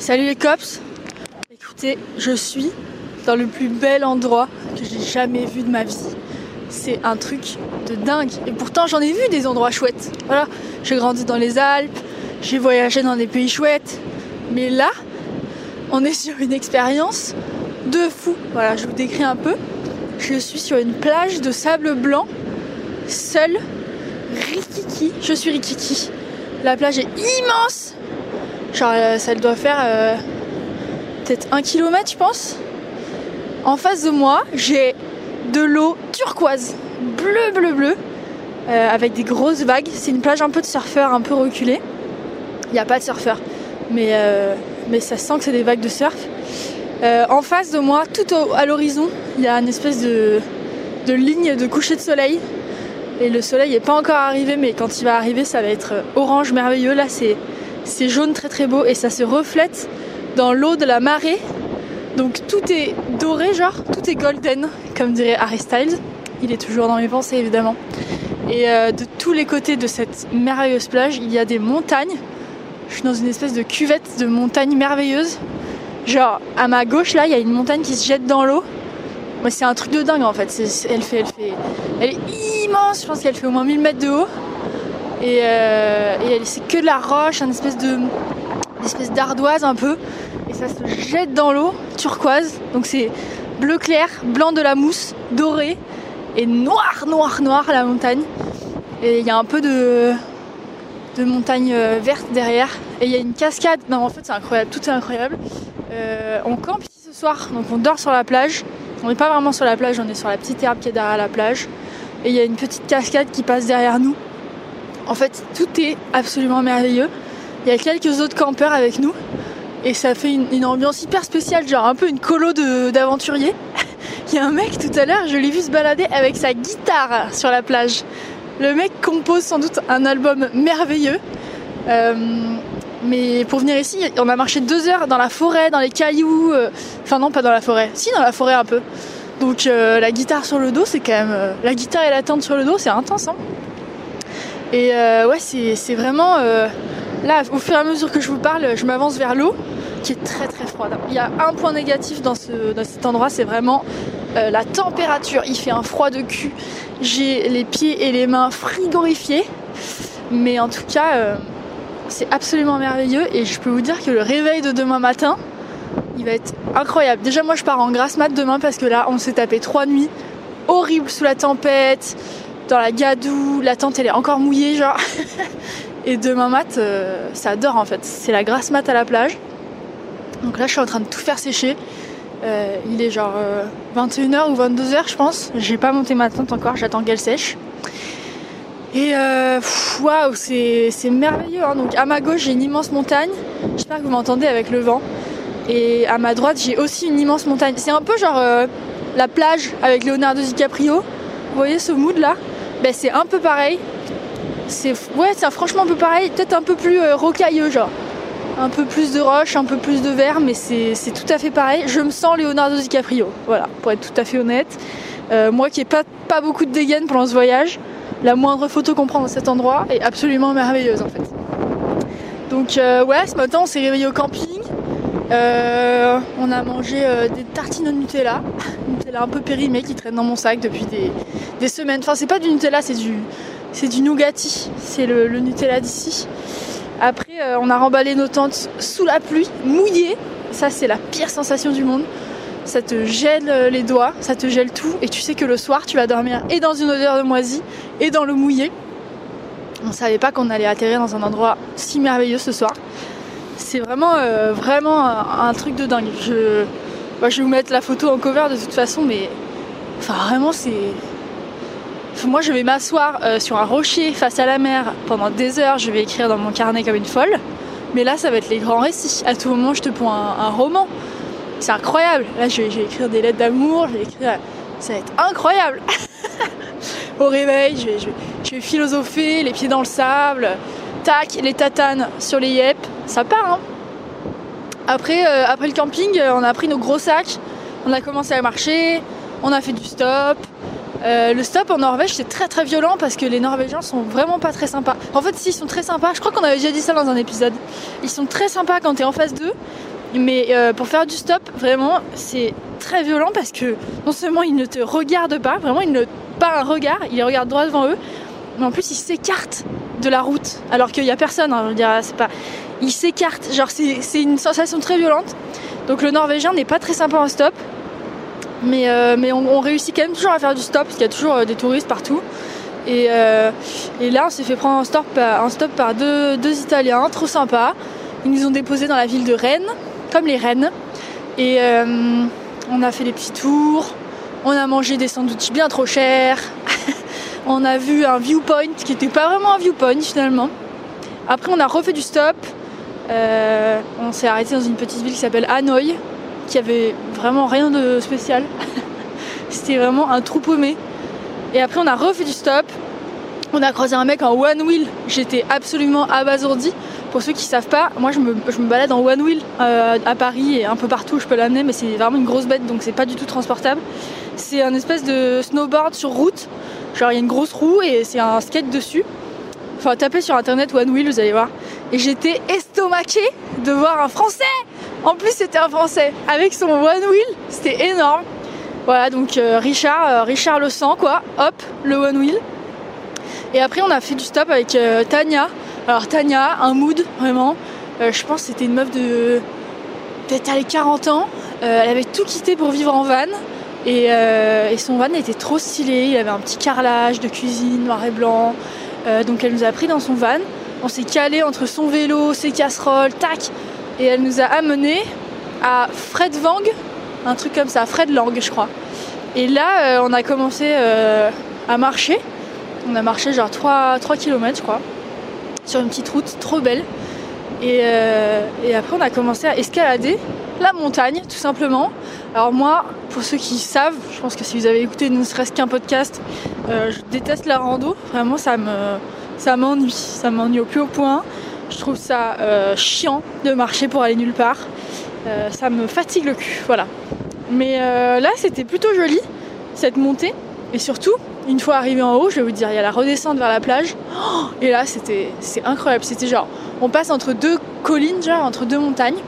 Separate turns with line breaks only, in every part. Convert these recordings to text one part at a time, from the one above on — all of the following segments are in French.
Salut les cops Écoutez, je suis dans le plus bel endroit que j'ai jamais vu de ma vie. C'est un truc de dingue. Et pourtant j'en ai vu des endroits chouettes. Voilà, j'ai grandi dans les Alpes, j'ai voyagé dans des pays chouettes. Mais là, on est sur une expérience de fou. Voilà, je vous décris un peu. Je suis sur une plage de sable blanc, seule, rikiki. Je suis rikiki. La plage est immense. Genre, euh, ça doit faire euh, peut-être un kilomètre, je pense. En face de moi, j'ai de l'eau turquoise, bleu, bleu, bleu, euh, avec des grosses vagues. C'est une plage un peu de surfeurs, un peu reculée. Il n'y a pas de surfeurs, mais, mais ça sent que c'est des vagues de surf. en face de moi, tout à l'horizon, il y a une espèce de, de ligne de coucher de soleil. Et le soleil n'est pas encore arrivé, mais quand il va arriver, ça va être orange merveilleux. Là, c'est c'est jaune très très beau et ça se reflète dans l'eau de la marée. Donc tout est doré, genre, tout est golden, comme dirait Harry Styles. Il est toujours dans mes pensées évidemment. Et euh, de tous les côtés de cette merveilleuse plage, il y a des montagnes. Je suis dans une espèce de cuvette de montagnes merveilleuses. Genre, à ma gauche là, il y a une montagne qui se jette dans l'eau. c'est un truc de dingue en fait. elle, fait, elle, fait, elle est immense, je pense qu'elle fait au moins 1000 mètres de haut. Et, euh, c'est que de la roche, une espèce d'ardoise un peu. Et ça se jette dans l'eau, turquoise. Donc c'est bleu clair, blanc de la mousse, doré et noir, noir, noir la montagne. Et il y a un peu de, de montagne euh, verte derrière. Et il y a une cascade. Non, en fait, c'est incroyable, tout est incroyable. Euh, on campe ici ce soir, donc on dort sur la plage. On n'est pas vraiment sur la plage, on est sur la petite herbe qui est derrière la plage. Et il y a une petite cascade qui passe derrière nous. En fait, tout est absolument merveilleux. Il y a quelques autres campeurs avec nous et ça fait une, ambiance hyper spéciale, genre un peu une colo d'aventuriers. Il y a un mec tout à l'heure, je l'ai vu se balader avec sa guitare sur la plage. Le mec compose sans doute un album merveilleux. Euh, mais pour venir ici, on a marché deux heures dans la forêt, dans les cailloux. Euh, enfin non, pas dans la forêt. Si, dans la forêt un peu. Donc euh, la guitare sur le dos, c'est quand même... la guitare et la tente sur le dos, c'est intense. Hein et euh, ouais, c'est vraiment. Euh, là, au fur et à mesure que je vous parle, je m'avance vers l'eau qui est très très froide. Il y a un point négatif dans, ce, dans cet endroit, c'est vraiment euh, la température. Il fait un froid de cul. J'ai les pieds et les mains frigorifiés. Mais en tout cas, c'est absolument merveilleux. Et je peux vous dire que le réveil de demain matin, il va être incroyable. Déjà, moi, je pars en grasse mat demain parce que là, on s'est tapé trois nuits horribles sous la tempête dans la gadoue, la tente elle est encore mouillée genre. Et demain mat, euh, ça dort en fait. C'est la grasse mat à la plage. Donc là je suis en train de tout faire sécher. Euh, il est genre 21h euh, ou 22h je pense. J'ai pas monté ma tente encore, j'attends qu'elle sèche. Et waouh, c'est merveilleux. Hein. Donc à ma gauche j'ai une immense montagne. J'espère que vous m'entendez avec le vent. Et à ma droite j'ai aussi une immense montagne. C'est un peu genre la plage avec Leonardo DiCaprio. Vous voyez ce mood là ben, c'est un peu pareil. C'est ouais, c'est franchement un peu pareil, peut-être un peu plus euh, rocailleux genre. Un peu plus de roches, un peu plus de verre, mais c'est tout à fait pareil. Je me sens Leonardo DiCaprio, voilà, pour être tout à fait honnête. Euh, moi qui n'ai pas, pas beaucoup de dégaine pendant ce voyage, la moindre photo qu'on prend dans cet endroit est absolument merveilleuse en fait. Donc euh, ouais, ce matin on s'est réveillé au camping. On a mangé des tartines au Nutella, Nutella un peu périmé qui traîne dans mon sac depuis des, semaines. Enfin, c'est pas du Nutella, c'est du, c'est du Nougatti. C'est le, Nutella d'ici. Après, euh, on a remballé nos tentes sous la pluie, mouillées. Ça, c'est la pire sensation du monde. Ça te gèle euh, les doigts, ça te gèle tout. Et tu sais que le soir, tu vas dormir et dans une odeur de moisi et dans le mouillé. On savait pas qu'on allait atterrir dans un endroit si merveilleux ce soir. C'est vraiment, euh, vraiment un, truc de dingue. Je, je vais vous mettre la photo en cover de toute façon, mais enfin, vraiment, c'est moi, je vais m'asseoir euh, sur un rocher face à la mer pendant des heures. Je vais écrire dans mon carnet comme une folle. Mais là, ça va être les grands récits. À tout moment, je te prends un, roman. C'est incroyable. Là, je vais, écrire des lettres d'amour. Je vais écrire. Ça va être incroyable. Au réveil, je vais, je, vais, philosopher, les pieds dans le sable. Tac, les tatanes sur les yep. Ça part, hein. Après, euh, après le camping, euh, on a pris nos gros sacs. On a commencé à marcher. On a fait du stop. Euh, le stop en Norvège c'est très très violent parce que les Norvégiens sont vraiment pas très sympas. En fait, si, ils sont très sympas. Je crois qu'on avait déjà dit ça dans un épisode. Ils sont très sympas quand t'es en face d'eux, Mais pour faire du stop, vraiment, c'est très violent parce que non seulement ils ne te regardent pas, vraiment, ils ne pas un regard, ils regardent droit devant eux, mais en plus ils s'écartent de la route alors qu'il n'y a personne. Hein, je veux dire, c'est pas, ils s'écartent. Genre, c'est une sensation très violente. Donc le Norvégien n'est pas très sympa en stop. Mais, euh, on, réussit quand même toujours à faire du stop parce qu'il y a toujours euh, des touristes partout. Et, et là, on s'est fait prendre un stop, par deux, deux Italiens, trop sympa. Ils nous ont déposés dans la ville de Rennes comme les rennes. Et euh, on a fait des petits tours, on a mangé des sandwichs bien trop chers, on a vu un viewpoint qui n'était pas vraiment un viewpoint finalement. Après on a refait du stop, euh, on s'est arrêté dans une petite ville qui s'appelle Hanoï, qui avait vraiment rien de spécial. C'était vraiment un trou paumé. Et après on a refait du stop, on a croisé un mec en one wheel, j'étais absolument abasourdi pour ceux qui savent pas, moi je me, balade en one wheel euh, à Paris et un peu partout où je peux l'amener, mais c'est vraiment une grosse bête donc c'est pas du tout transportable. C'est un espèce de snowboard sur route, genre il y a une grosse roue et c'est un skate dessus. Enfin, tapez sur internet one wheel, vous allez voir. Et j'étais estomaquée de voir un français En plus, c'était un français avec son one wheel, c'était énorme. Voilà, donc euh, Richard, euh, Richard le sang quoi, hop, le one wheel. Et après, on a fait du stop avec Tania, alors Tania, un mood vraiment. Euh, je pense que c'était une meuf de peut-être les 40 ans. Euh, elle avait tout quitté pour vivre en van. Euh, et, son van était trop stylé. Il avait un petit carrelage de cuisine noir et blanc. donc elle nous a pris dans son van. On s'est calé entre son vélo, ses casseroles, tac. Et elle nous a amené à Fredvang, un truc comme ça, Fredlang je crois. Et là, on a commencé à marcher. On a marché genre 3, 3 km je crois sur une petite route trop belle. Euh, et, après, on a commencé à escalader la montagne, tout simplement. Alors moi, pour ceux qui savent, je pense que si vous avez écouté ne serait-ce qu'un podcast, euh, je déteste la rando. Vraiment, ça me, ça m'ennuie. Ça m'ennuie au plus haut point. Je trouve ça euh, chiant de marcher pour aller nulle part. ça me fatigue le cul, voilà. Mais là, c'était plutôt joli cette montée. Et surtout, une fois arrivé en haut, je vais vous dire, il y a la redescente vers la plage. et là, c'était incroyable. C'était genre, on passe entre deux collines, genre entre deux montagnes.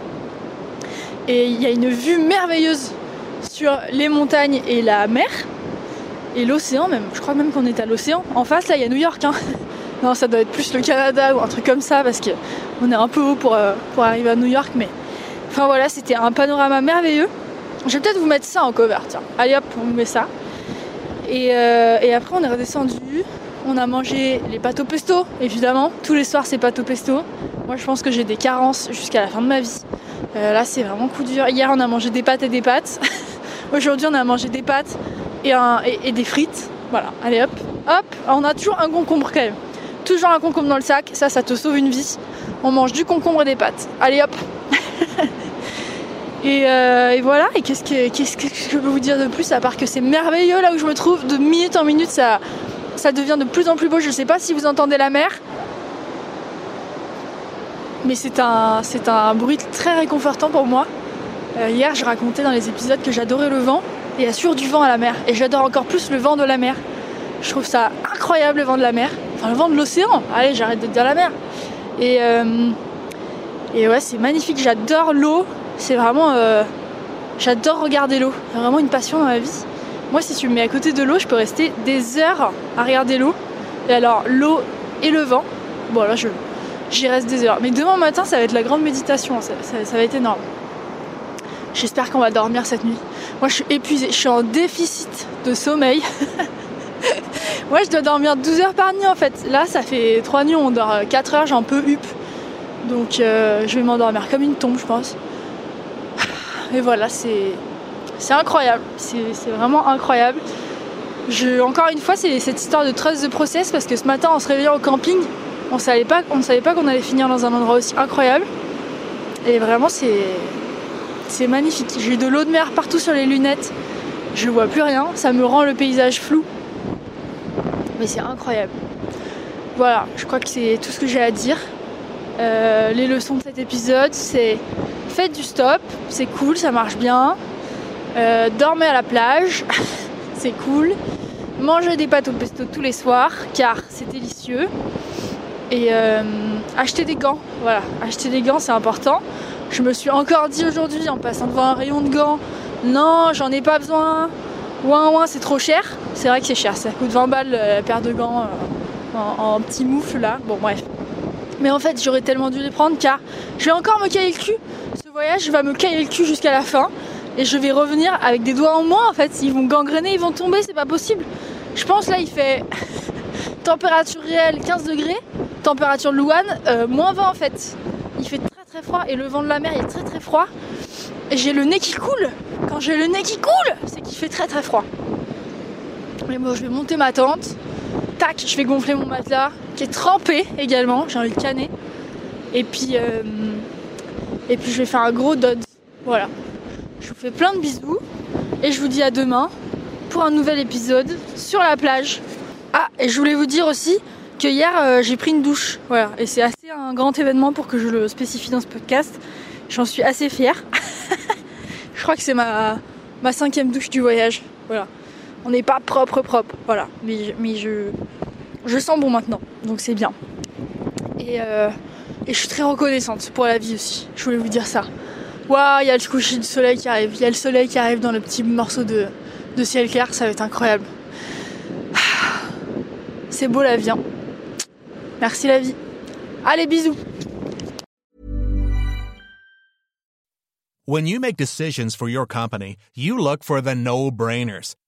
Et il y a une vue merveilleuse sur les montagnes et la mer. Et l'océan même. Je crois même qu'on est à l'océan. En face, là, il y a New York. Hein. Non, ça doit être plus le Canada ou un truc comme ça parce qu'on est un peu haut pour, euh, pour arriver à New York. Mais enfin voilà, c'était un panorama merveilleux. Je vais peut-être vous mettre ça en cover. Tiens, allez hop, on met ça. Euh, et, après, on est redescendu. On a mangé les pâtes au pesto, évidemment. Tous les soirs, c'est pâtes au pesto. Moi, je pense que j'ai des carences jusqu'à la fin de ma vie. Euh, là, c'est vraiment coup dur. Hier, on a mangé des pâtes et des pâtes. Aujourd'hui, on a mangé des pâtes et, et, des frites. Voilà, allez hop, hop. On a toujours un concombre quand même. Toujours un concombre dans le sac. Ça, ça te sauve une vie. On mange du concombre et des pâtes. Allez hop. Euh, et, voilà, et qu'est-ce que, je peux vous dire de plus à part que c'est merveilleux là où je me trouve, de minute en minute ça, ça devient de plus en plus beau. Je ne sais pas si vous entendez la mer, mais c'est un, un bruit très réconfortant pour moi. Euh, hier, je racontais dans les épisodes que j'adorais le vent, et il y du vent à la mer, et j'adore encore plus le vent de la mer. Je trouve ça incroyable le vent de la mer, le vent de l'océan. Allez, j'arrête de dire la mer. Et, euh, ouais, c'est magnifique, j'adore l'eau, c'est vraiment. Euh, j'adore regarder l'eau. C'est vraiment une passion dans ma vie. Moi, si tu me mets à côté de l'eau, je peux rester des heures à regarder l'eau. Et alors, l'eau et le vent, bon, là, j'y reste des heures. Mais demain matin, ça va être la grande méditation. Ça, va être énorme. J'espère qu'on va dormir cette nuit. Moi, je suis épuisée. Je suis en déficit de sommeil. Moi, je dois dormir 12 heures par nuit en fait. Là, ça fait 3 nuits, on dort 4 heures, j'ai un peu hup. Donc, euh, je vais m'endormir comme une tombe, je pense. Et voilà, c'est incroyable. C'est vraiment incroyable. Je, encore une fois, c'est cette histoire de trust de process parce que ce matin, en se réveillant au camping, on savait pas, on savait pas qu'on allait finir dans un endroit aussi incroyable. Et vraiment, c'est magnifique. J'ai de l'eau de mer partout sur les lunettes. Je vois plus rien. Ça me rend le paysage flou. Mais c'est incroyable. Voilà, je crois que c'est tout ce que j'ai à dire. Euh, les leçons de cet épisode, c'est faites du stop, c'est cool, ça marche bien. Euh, dormez à la plage, c'est cool. Mangez des pâtes au pesto tous les soirs, car c'est délicieux. Et euh, achetez des gants, voilà, acheter des gants c'est important. Je me suis encore dit aujourd'hui en passant devant un rayon de gants, non, j'en ai pas besoin. Ouin ouin, c'est trop cher. C'est vrai que c'est cher, ça coûte 20 balles la paire de gants euh, en, petit moufle là. Bon, bref. Mais en fait, j'aurais tellement dû les prendre car je vais encore me cailler le cul. Ce voyage va me cailler le cul jusqu'à la fin. Et je vais revenir avec des doigts en moins en fait. Ils vont gangréner, ils vont tomber, c'est pas possible. Je pense là, il fait température réelle 15 degrés, température Louane euh, moins 20 en fait. Il fait très très froid et le vent de la mer est très très froid. J'ai le nez qui coule. Quand j'ai le nez qui coule, c'est qu'il fait très très froid. Je vais monter ma tente. Tac, je vais gonfler mon matelas qui est trempé également. J'ai envie de canner. Et puis, euh, et puis je vais faire un gros dod. Voilà. Je vous fais plein de bisous et je vous dis à demain pour un nouvel épisode sur la plage. Ah, et je voulais vous dire aussi que hier euh, j'ai pris une douche. Voilà, et c'est assez un grand événement pour que je le spécifie dans ce podcast. J'en suis assez fière. je crois que c'est ma, ma cinquième douche du voyage. Voilà. On n'est pas propre propre. Voilà. Mais, je, sens bon maintenant. Donc c'est bien. Et, euh, et je suis très reconnaissante pour la vie aussi. Je voulais vous dire ça. Waouh, il y a le coucher du soleil qui arrive. Il y a le soleil qui arrive dans le petit morceau de, ciel clair. Ça va être incroyable. C'est beau la vie. Hein. Merci la vie. Allez, bisous.
When you make decisions for your company, you look for the no-brainers.